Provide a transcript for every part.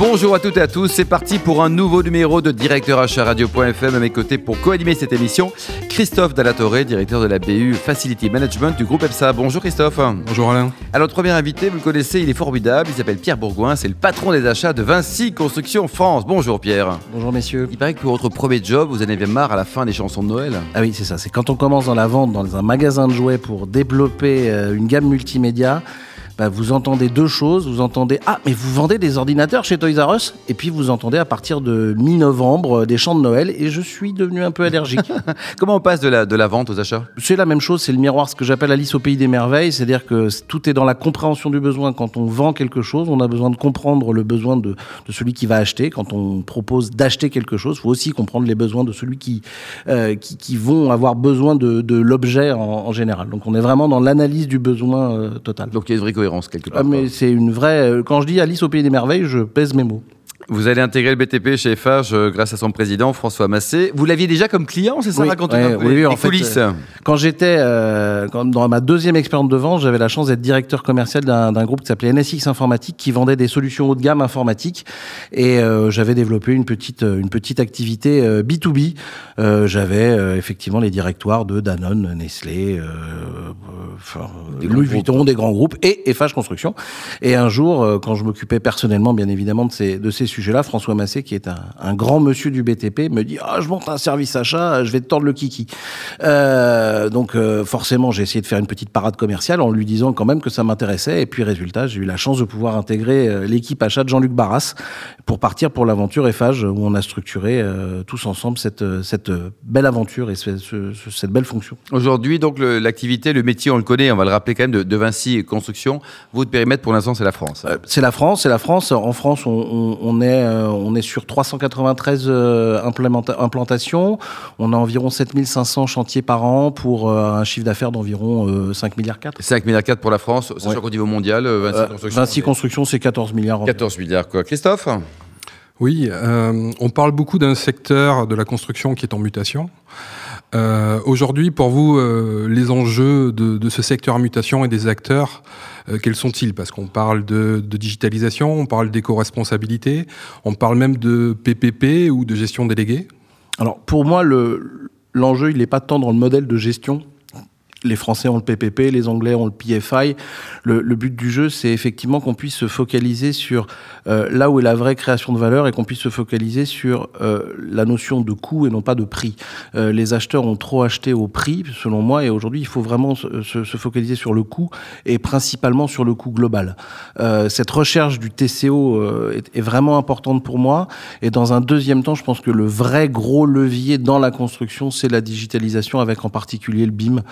Bonjour à toutes et à tous, c'est parti pour un nouveau numéro de Directeur Achat Radio.fm. À mes côtés pour co-animer cette émission, Christophe Dallatoré, directeur de la BU Facility Management du groupe EPSA. Bonjour Christophe. Bonjour Alain. Alors notre premier invité, vous le connaissez, il est formidable, il s'appelle Pierre Bourgoin, c'est le patron des achats de Vinci Construction France. Bonjour Pierre. Bonjour messieurs. Il paraît que pour votre premier job, vous en avez marre à la fin des chansons de Noël. Ah oui, c'est ça, c'est quand on commence dans la vente dans un magasin de jouets pour développer euh, une gamme multimédia. Bah, vous entendez deux choses. Vous entendez Ah, mais vous vendez des ordinateurs chez Toys R Us Et puis vous entendez à partir de mi-novembre euh, des chants de Noël et je suis devenu un peu allergique. Comment on passe de la, de la vente aux achats? C'est la même chose, c'est le miroir, ce que j'appelle Alice au pays des merveilles. C'est-à-dire que tout est dans la compréhension du besoin. Quand on vend quelque chose, on a besoin de comprendre le besoin de, de celui qui va acheter. Quand on propose d'acheter quelque chose, il faut aussi comprendre les besoins de celui qui, euh, qui, qui, vont avoir besoin de, de l'objet en, en, général. Donc on est vraiment dans l'analyse du besoin euh, total. Donc il y a une vraie cohérence quelque part. Ah, mais c'est une vraie. euh, Quand je dis Alice au pays des merveilles, je pèse mes mots. Vous allez intégrer le BTP chez euh, grâce à son président François Massé. Vous l'aviez déjà comme client, c'est ça Oui, Racontez-nous ouais, oui, en fait, coulisses. euh, Quand j'étais euh, dans ma deuxième expérience de vente, j'avais la chance d'être directeur commercial d'un groupe qui s'appelait NSX Informatique, qui vendait des solutions haut de gamme informatiques. Et euh, j'avais développé une petite une petite activité euh, B2B. Euh, j'avais effectivement les directoires de Danone, Nestlé, Louis Vuitton, des grands groupes et FH Construction. Et un jour, quand je m'occupais personnellement, bien évidemment, de ces, de ces sujets-là, François Massé, qui est un, un grand monsieur du BTP, me dit Ah, je monte un service achat, je vais te tordre le kiki. Euh, donc, euh, forcément, j'ai essayé de faire une petite parade commerciale en lui disant quand même que ça m'intéressait. Et puis, résultat, j'ai eu la chance de pouvoir intégrer euh, l'équipe achat de Jean-Luc Barras pour partir pour l'aventure FH, où on a structuré euh, tous ensemble cette, cette belle aventure et ce- ce- ce- cette belle fonction. Aujourd'hui, donc l'activité, le métier, on le connaît, on va le rappeler quand même, de, de Vinci Construction. Votre périmètre pour l'instant, c'est la France. C'est la France, c'est la France. En France, on, on- on est, euh, on est sur 393 euh, implantations. On a environ 7500 chantiers par an pour euh, un chiffre d'affaires d'environ euh, 5 milliards 4. 5 milliards 4 pour la France, sachant Ouais. qu'au niveau mondial, euh, Vinci Euh, Construction. Vinci c'est Construction, c'est 14 milliards. environ. 14 milliards, quoi. Christophe Oui, euh, on parle beaucoup d'un secteur de la construction qui est en mutation. Euh, Aujourd'hui, pour vous, euh, les enjeux de, ce secteur mutation et des acteurs, euh, quels sont-ils? Parce qu'on parle de, digitalisation, on parle d'éco-responsabilité, on parle même de PPP ou de gestion déléguée. Alors, pour moi, le- l'enjeu, il n'est pas tant dans le modèle de gestion. Les Français ont le PPP, les Anglais ont le PFI. Le, but du jeu, c'est effectivement qu'on puisse se focaliser sur euh, là où est la vraie création de valeur et qu'on puisse se focaliser sur euh, la notion de coût et non pas de prix. Euh, les acheteurs ont trop acheté au prix, selon moi, et aujourd'hui, il faut vraiment se, se- se focaliser sur le coût et principalement sur le coût global. Cette recherche du TCO est, vraiment importante pour moi. Et dans un deuxième temps, je pense que le vrai gros levier dans la construction, c'est la digitalisation, avec en particulier le BIM,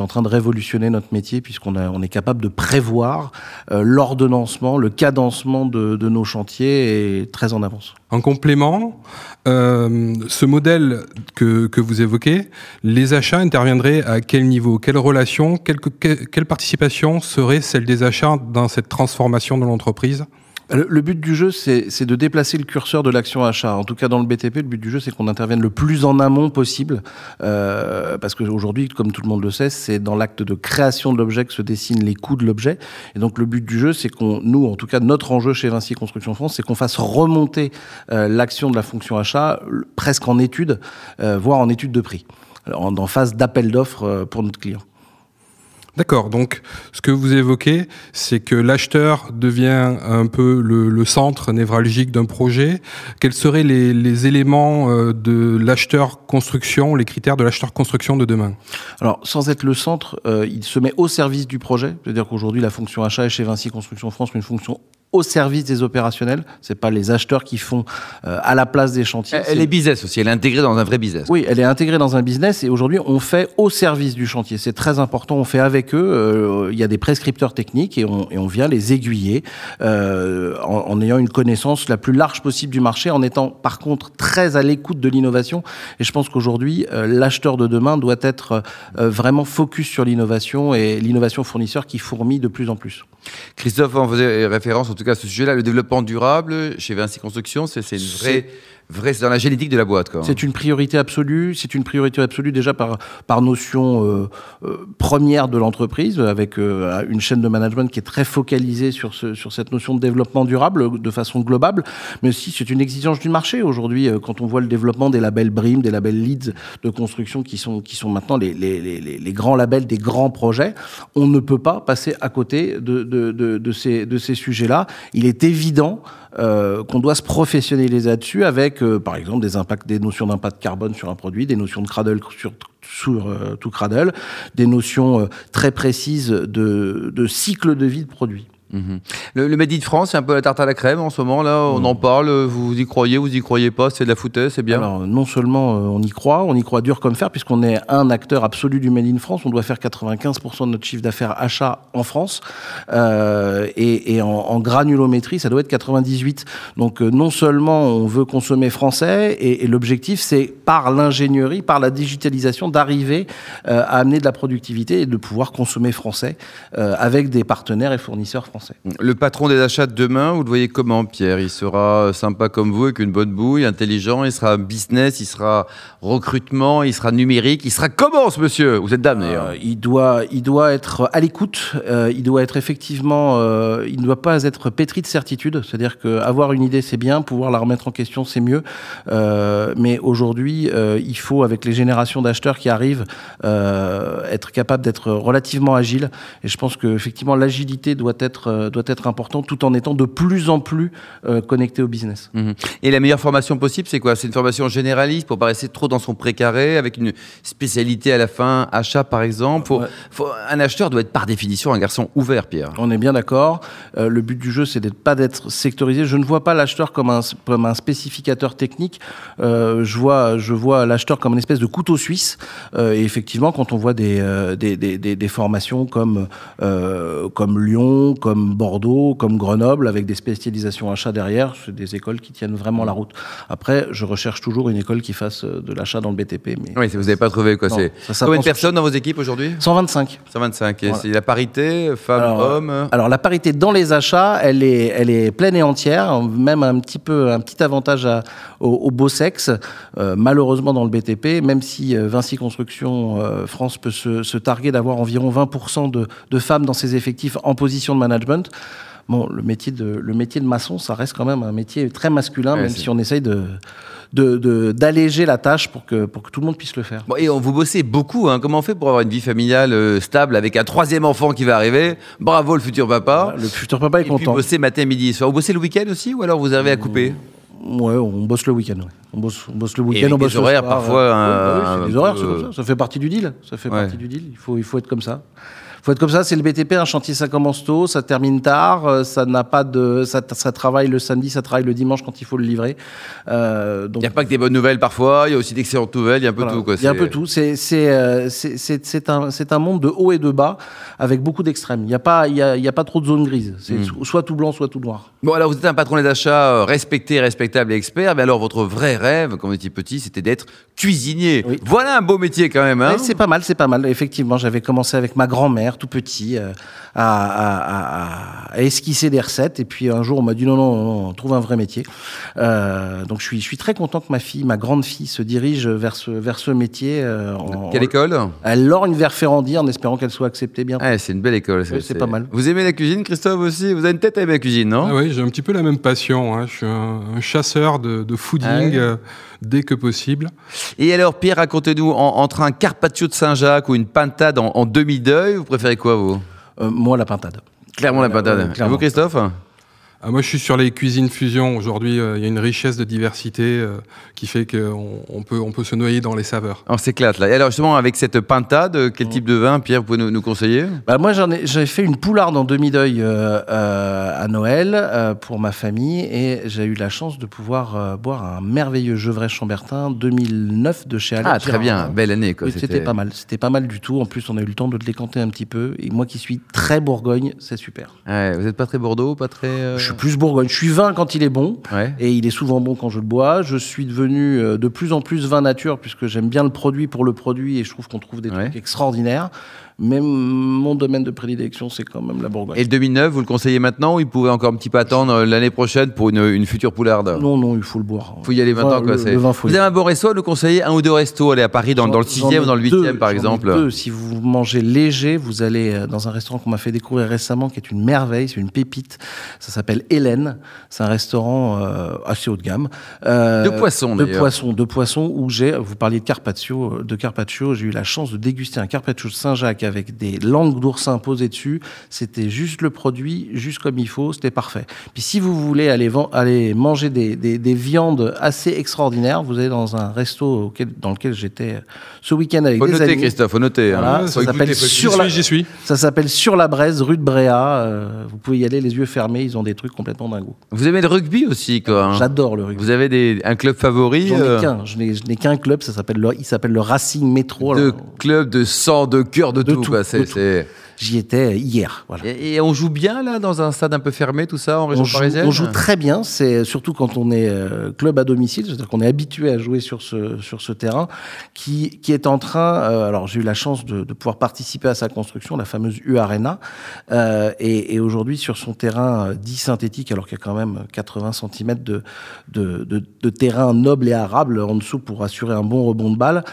en train de révolutionner notre métier, puisqu'on on est capable de prévoir euh, l'ordonnancement, le cadencement de, nos chantiers et très en avance. En complément, euh, ce modèle que, que vous évoquez, les achats interviendraient à quel niveau? Quelle relation quelle, quelle participation serait celle des achats dans cette transformation de l'entreprise? Le, but du jeu, c'est de déplacer le curseur de l'action achat. En tout cas, dans le BTP, le but du jeu, c'est qu'on intervienne le plus en amont possible. Euh, parce qu'aujourd'hui, comme tout le monde le sait, c'est dans l'acte de création de l'objet que se dessinent les coûts de l'objet. Et donc, le but du jeu, c'est qu'on, nous, en tout cas, notre enjeu chez Vinci Construction France, c'est qu'on fasse remonter euh, l'action de la fonction achat presque en étude, euh, voire en étude de prix, en, en phase d'appel d'offres euh, pour notre client. D'accord, donc ce que vous évoquez, c'est que l'acheteur devient un peu le, centre névralgique d'un projet. Quels seraient les, les éléments euh, de l'acheteur construction, les critères de l'acheteur construction de demain? Alors, sans être le centre, euh, il se met au service du projet. C'est-à-dire qu'aujourd'hui, la fonction achat est chez Vinci Construction France une fonction au service des opérationnels. C'est pas les acheteurs qui font euh, à la place des chantiers. Elle est business aussi, elle est intégrée dans un vrai business. oui, elle est intégrée dans un business et aujourd'hui, on fait au service du chantier. C'est très important. On fait avec eux. euh, Il y a des prescripteurs techniques et on, et on vient les aiguiller euh, en, en ayant une connaissance la plus large possible du marché, en étant par contre très à l'écoute de l'innovation. Et je pense qu'aujourd'hui, l'acheteur de demain doit être vraiment focus sur l'innovation et l'innovation fournisseur qui fourmille de plus en plus. Christophe, on faisait référence en tout cas à ce sujet-là, le développement durable chez Vinci Construction, c'est une vraie vrai, c'est dans la génétique de la boîte. C'est une priorité absolue. C'est une priorité absolue déjà par, par notion euh, euh, première de l'entreprise, avec euh, une chaîne de management qui est très focalisée sur, sur cette notion de développement durable de façon globale. Mais aussi, c'est une exigence du marché aujourd'hui. quand on voit le développement des labels BRIM, des labels LEEDs de construction qui sont, qui sont maintenant les, les, les, grands labels des grands projets, on ne peut pas passer à côté de, de, de ces, de ces sujets-là. Il est évident euh, qu'on doit se professionnaliser là-dessus avec, euh, par exemple, des notions d'impact carbone sur un produit, des notions de cradle sur euh, tout cradle, des notions très précises de cycle de vie de produit. Mhm. Le, le Made in France, c'est un peu la tarte à la crème en ce moment là. On en parle. Vous y croyez, vous y croyez pas C'est de la foutaise, c'est bien. Alors, non seulement euh, on y croit, on y croit dur comme fer, puisqu'on est un acteur absolu du Made in France. On doit faire 95% de notre chiffre d'affaires achat en France. Euh, et et en, en granulométrie, ça doit être 98. Donc, euh, non seulement on veut consommer français, et, et l'objectif, c'est par l'ingénierie, par la digitalisation, d'arriver à amener de la productivité et de pouvoir consommer français avec des partenaires et fournisseurs français. Le patron des achats de demain, vous le voyez comment, Pierre? Il sera sympa comme vous, avec une bonne bouille, intelligent. Il sera business, il sera recrutement, il sera numérique. Il sera comment, ce monsieur Vous êtes dame d'ailleurs. Euh, il doit, il doit être à l'écoute. euh, il doit être effectivement, euh, il ne doit pas être pétri de certitude. C'est-à-dire qu'avoir une idée c'est bien, pouvoir la remettre en question c'est mieux. Euh, mais aujourd'hui, euh, il faut avec les générations d'acheteurs qui arrivent euh, être capable d'être relativement agile. Et je pense que effectivement l'agilité doit être, euh, doit être importante, tout en étant de plus en plus euh, connecté au business. Mhm. Et la meilleure formation possible, c'est quoi? C'est une formation généraliste pour pas rester trop dans son précaré, avec une spécialité à la fin, achat par exemple? Faut- Ouais. faut- un acheteur doit être par définition un garçon ouvert, Pierre. On est bien d'accord. Euh, le but du jeu, c'est d'être pas d'être sectorisé. Je ne vois pas l'acheteur comme un, comme un spécificateur technique. Euh, je vois, je vois l'acheteur comme une espèce de couteau suisse. Euh, et effectivement, quand on voit des, des, des, des, formations comme, comme Lyon, comme Bordeaux, comme Grenoble, avec des spécialisations achat derrière, c'est des écoles qui tiennent vraiment la route. Après, je recherche toujours une école qui fasse euh, de l'achat dans le BTP. Mais Oui, vous n'avez pas trouvé quoi. C'est combien de personnes dans vos équipes aujourd'hui? 125. 125. Et Voilà. c'est la parité, femmes, Alors, la parité dans les achats, elle est, elle est pleine et entière, même un petit peu un petit avantage à- au, au beau sexe. Euh, malheureusement dans le BTP, même si euh, Vinci Construction euh, France peut se, se targuer d'avoir environ 20% de, de femmes dans ses effectifs en position de management. Bon, le métier de le métier de maçon, ça reste quand même un métier très masculin, Ouais, même si on essaye de de- de- d'alléger la tâche pour que pour que tout le monde puisse le faire. Bon, et on vous bossez beaucoup. Hein. Comment on fait pour avoir une vie familiale euh, stable avec un troisième enfant qui va arriver? Bravo le futur papa. Le futur papa est Et puis content. bosser matin, midi soir. Vous bossez le week-end aussi ou alors vous arrivez à couper? Ouais, on bosse le week-end. ouais. On bosse, on bosse le week-end, on bosse le horaires soir, parfois, euh, un- ouais, oui, c'est un des horaires, peu- ça. Ça fait partie du deal. Ça fait partie du deal. Il faut, il faut être comme ça. Il faut être comme ça. C'est le BTP. Un chantier, ça commence tôt, ça termine tard. euh, Ça n'a pas de, ça, ça travaille le samedi, ça travaille le dimanche quand il faut le livrer. Euh, Il n'y a pas que des bonnes nouvelles parfois, il y a aussi d'excellentes nouvelles, il y a un peu voilà. tout. Quoi. Il y a un peu tout. C'est c'est euh, c'est- c'est- c'est un c'est un monde de haut et de bas avec beaucoup d'extrêmes. Il n'y a pas il y a, il y a pas trop de zones grises. C'est Hmm. soit tout blanc, soit tout noir. Bon, alors vous êtes un patron des achats respecté, respectable et expert, mais alors votre vrai rêve, quand vous étiez petit, c'était d'être cuisinier. Oui. Voilà un beau métier quand même. Hein c'est pas mal, c'est pas mal. Effectivement, j'avais commencé avec ma grand-mère, tout petit, euh, à, à- à- à esquisser des recettes. Et puis un jour, on m'a dit non, non, non, trouve un vrai métier. Euh, donc je suis, je suis très content que ma fille, ma grande fille, se dirige vers ce, vers ce métier. euh, en- Quelle école? Elle lorgne vers Ferrandi en espérant qu'elle soit acceptée. Ouais, C'est une belle école. Oui, c'est pas mal. Vous aimez la cuisine, Christophe aussi? Vous avez une tête à aimer la cuisine, non? Ah oui, j'ai un petit peu la même passion. hein. Je suis un, un chasseur de, de fooding Ah ouais euh, dès que possible. Et alors, Pierre, racontez-nous, en- entre un carpaccio de Saint-Jacques ou une pintade en, en demi-deuil, vous préférez quoi, vous? Euh, moi, la pintade. Clairement la pintade. Et vous, Christophe? Ah, moi, je suis sur les cuisines fusion. Aujourd'hui, euh, il y a une richesse de diversité euh, qui fait qu'on on peut, on peut se noyer dans les saveurs. On s'éclate là. Et alors, justement, avec cette pintade, quel type de vin, Pierre, vous pouvez nous, nous conseiller? Bah, moi, j'en ai, j'avais fait une poularde en demi-deuil euh, euh, à Noël euh, pour ma famille et j'ai eu la chance de pouvoir euh, boire un merveilleux Gevrey Chambertin 2009 de chez Alain Ah, très bien, belle année. Quoi. Oui, C'était pas mal, c'était pas mal du tout. En plus, on a eu le temps de le décanter un petit peu. Et moi qui suis très Bourgogne, c'est super. Ouais, vous n'êtes pas très Bordeaux, pas très. euh, Je suis plus Bourgogne. Je suis vin quand il est bon. Ouais. Et il est souvent bon quand je le bois. Je suis devenu euh, de plus en plus vin nature puisque j'aime bien le produit pour le produit et je trouve qu'on trouve des Ouais. trucs extraordinaires. Mais mon domaine de prédilection, c'est quand même la Bourgogne. Et le 2009, vous le conseillez maintenant ou il pouvait encore un petit peu attendre euh, l'année prochaine pour une, une future poularde? Non, non, il faut le boire. Il faut y aller maintenant. Enfin, quoi, le- le vin, faut vous y avez un bon resto nous conseiller? Un ou deux restos Allez, à Paris, dans, dans le J'en- 6e j'en ou dans le ai 8e, deux, par exemple deux. Si vous mangez léger, vous allez euh, dans un restaurant qu'on m'a fait découvrir récemment, qui est une merveille, c'est une pépite. Ça s'appelle Hélène. C'est un restaurant euh, assez haut de gamme. Euh, De poisson, De d'ailleurs. poisson, de poisson. Où j'ai, vous parliez de carpaccio, de carpaccio. J'ai eu la chance de déguster un carpaccio de Saint-Jacques avec des langues d'oursin posées dessus. C'était juste le produit, juste comme il faut. C'était parfait. Puis si vous voulez aller, manger des, des- des viandes assez extraordinaires, vous allez dans un resto auquel- dans lequel j'étais ce week-end avec Faut des noter, amis. Christophe, faut noter. Voilà, ça faut s'appelle sur la, J'y suis, j'y ça s'appelle sur la Braise, rue de Bréa. Euh, vous pouvez y aller les yeux fermés. Ils ont des trucs complètement dingos. Vous aimez le rugby aussi, quoi. hein? J'adore le rugby. Vous avez des, un club favori J'en euh, ai qu'un. Je n'ai qu'un club. Ça s'appelle le, il s'appelle le Racing Métro. de Alors, club, de sang, de cœur, de, De tout. tout, quoi. C'est- de tout. c'est- J'y étais hier. Voilà. Et, et on joue bien là dans un stade un peu fermé, tout ça, en région On joue, parisienne on joue très bien, c'est surtout quand on est euh, club à domicile, c'est-à-dire qu'on est habitué à jouer sur ce, sur ce terrain, qui, qui est en train, euh, alors j'ai eu la chance de, de pouvoir participer à sa construction, la fameuse U Arena, euh, et, et aujourd'hui sur son terrain dit synthétique, alors qu'il y a quand même 80 cm de, de, de, de terrain noble et arable en dessous pour assurer un bon rebond de balle,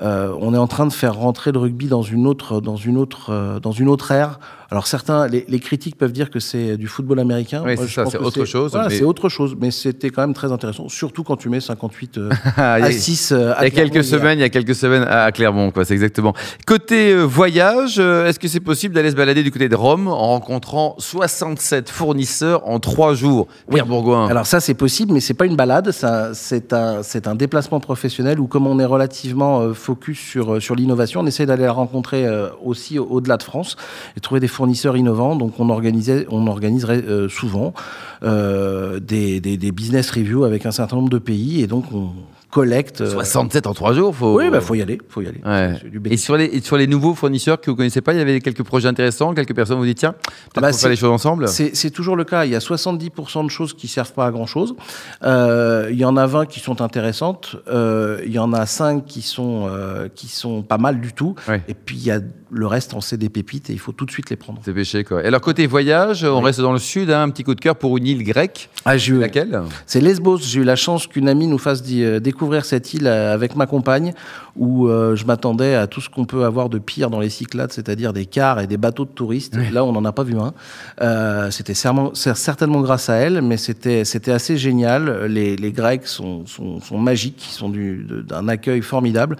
on est en train de faire rentrer le rugby dans une autre, dans une autre, euh, dans une autre ère. Alors certains, les, les critiques peuvent dire que c'est du football américain. Oui, c'est ça, c'est autre chose, Voilà, mais- c'est autre chose, mais c'était quand même très intéressant, surtout quand tu mets 58 euh, il y a- à 6 euh, à Il y a Clermont quelques hier. semaines, il y a quelques semaines à Clermont, quoi. C'est exactement. Côté euh, voyage, est-ce que c'est possible d'aller se balader du côté de Rome en rencontrant 67 fournisseurs en trois jours? Pierre Bourgoin. Alors ça c'est possible, mais c'est pas une balade, ça, c'est un, c'est un déplacement professionnel où comme on est relativement focus sur, sur l'innovation, on essaie d'aller la rencontrer aussi au- au-delà de France et trouver des fournisseurs innovants. Donc on organisait, on organiserait euh, souvent euh, des, des, des business reviews avec un certain nombre de pays et donc on collecte. euh, 67 en trois jours, faut. Oui, bah faut y aller, faut y aller. Ouais. Et sur les, et sur les nouveaux fournisseurs que vous connaissez pas, il y avait quelques projets intéressants, quelques personnes vous dites tiens, peut-être bah, qu'on faire les choses ensemble. C'est c'est toujours le cas. Il y a 70% de choses qui servent pas à grand chose. Euh, il y en a 20 qui sont intéressantes. Euh, il y en a 5 qui sont, euh, qui sont pas mal du tout. Ouais. Et puis il y a le reste, on sait des pépites et il faut tout de suite les prendre. C'est péché quoi. Et alors côté voyage, on reste dans le sud, hein, un petit coup de cœur pour une île grecque. Ah, eu- Laquelle C'est Lesbos. J'ai eu la chance qu'une amie nous fasse euh, découvrir cette île euh, avec ma compagne, où euh, je m'attendais à tout ce qu'on peut avoir de pire dans les Cyclades, c'est-à-dire des cars et des bateaux de touristes. Là, on n'en a pas vu un. Euh, c'était certainement grâce à elle, mais c'était c'était assez génial. Les, les Grecs sont, sont, sont magiques, ils sont du- d'un accueil formidable.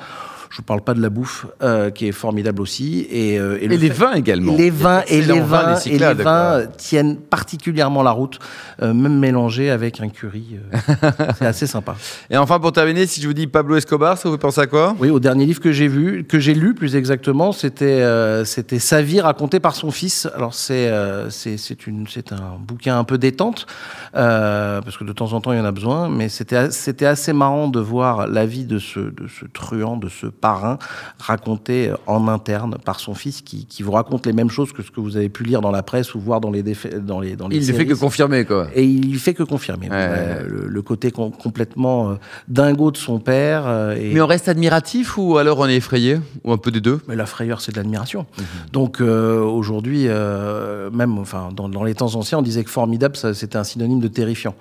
Je ne parle pas de la bouffe, euh, qui est formidable aussi. Et, euh, Et le les vins également. les vins et les vins et les tiennent particulièrement la route, euh, même mélangés avec un curry. c'est assez sympa. Et enfin pour terminer, si je vous dis Pablo Escobar, ça vous fait penser à quoi? Oui, au dernier livre que j'ai vu, que j'ai lu plus exactement, c'était c'était sa vie racontée par son fils. Alors c'est c'est c'est une c'est un bouquin un peu détente parce que de temps en temps il y en a besoin, mais c'était assez marrant de voir la vie de ce de ce truand, de ce parrain racontée en interne par son fils qui, qui vous raconte les mêmes choses que ce que vous avez pu lire dans la presse ou voir dans les dans les dans les Il ne fait que confirmer quoi. Et il fait que confirmer Ouais. Le, le côté com- complètement euh, dingo de son père. euh, et... Mais on reste admiratif ou alors on est effrayé? Ou un peu des deux? Mais la frayeur, c'est de l'admiration. Mhm. Donc euh, aujourd'hui, euh, même enfin, dans, dans les temps anciens, on disait que formidable, c'était un synonyme de terrifiant.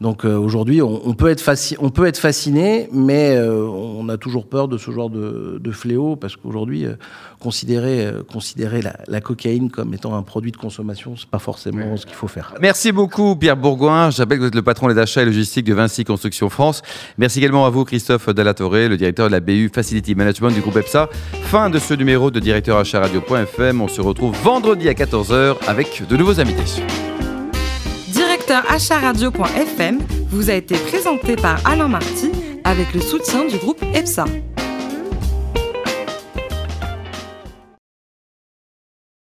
Donc euh, aujourd'hui, on, on peut être on peut être fasciné, mais euh, on a toujours peur de ce genre de, de fléau parce qu'aujourd'hui, euh, considérer, euh, considérer la, la cocaïne comme étant un produit de consommation, c'est pas forcément ce qu'il faut faire. Merci beaucoup Pierre Bourgoin. Je rappelle que vous êtes le patron des achats et logistiques de Vinci Construction France. Merci également à vous Christophe Dallatoré, le directeur de la BU Facility Management du groupe EPSA. Fin de ce numéro de directeur achat radio.fm. On se retrouve vendredi à 14h avec de nouveaux invités. Directeur acharadio.fm vous a été présenté par Alain Marty avec le soutien du groupe EPSA.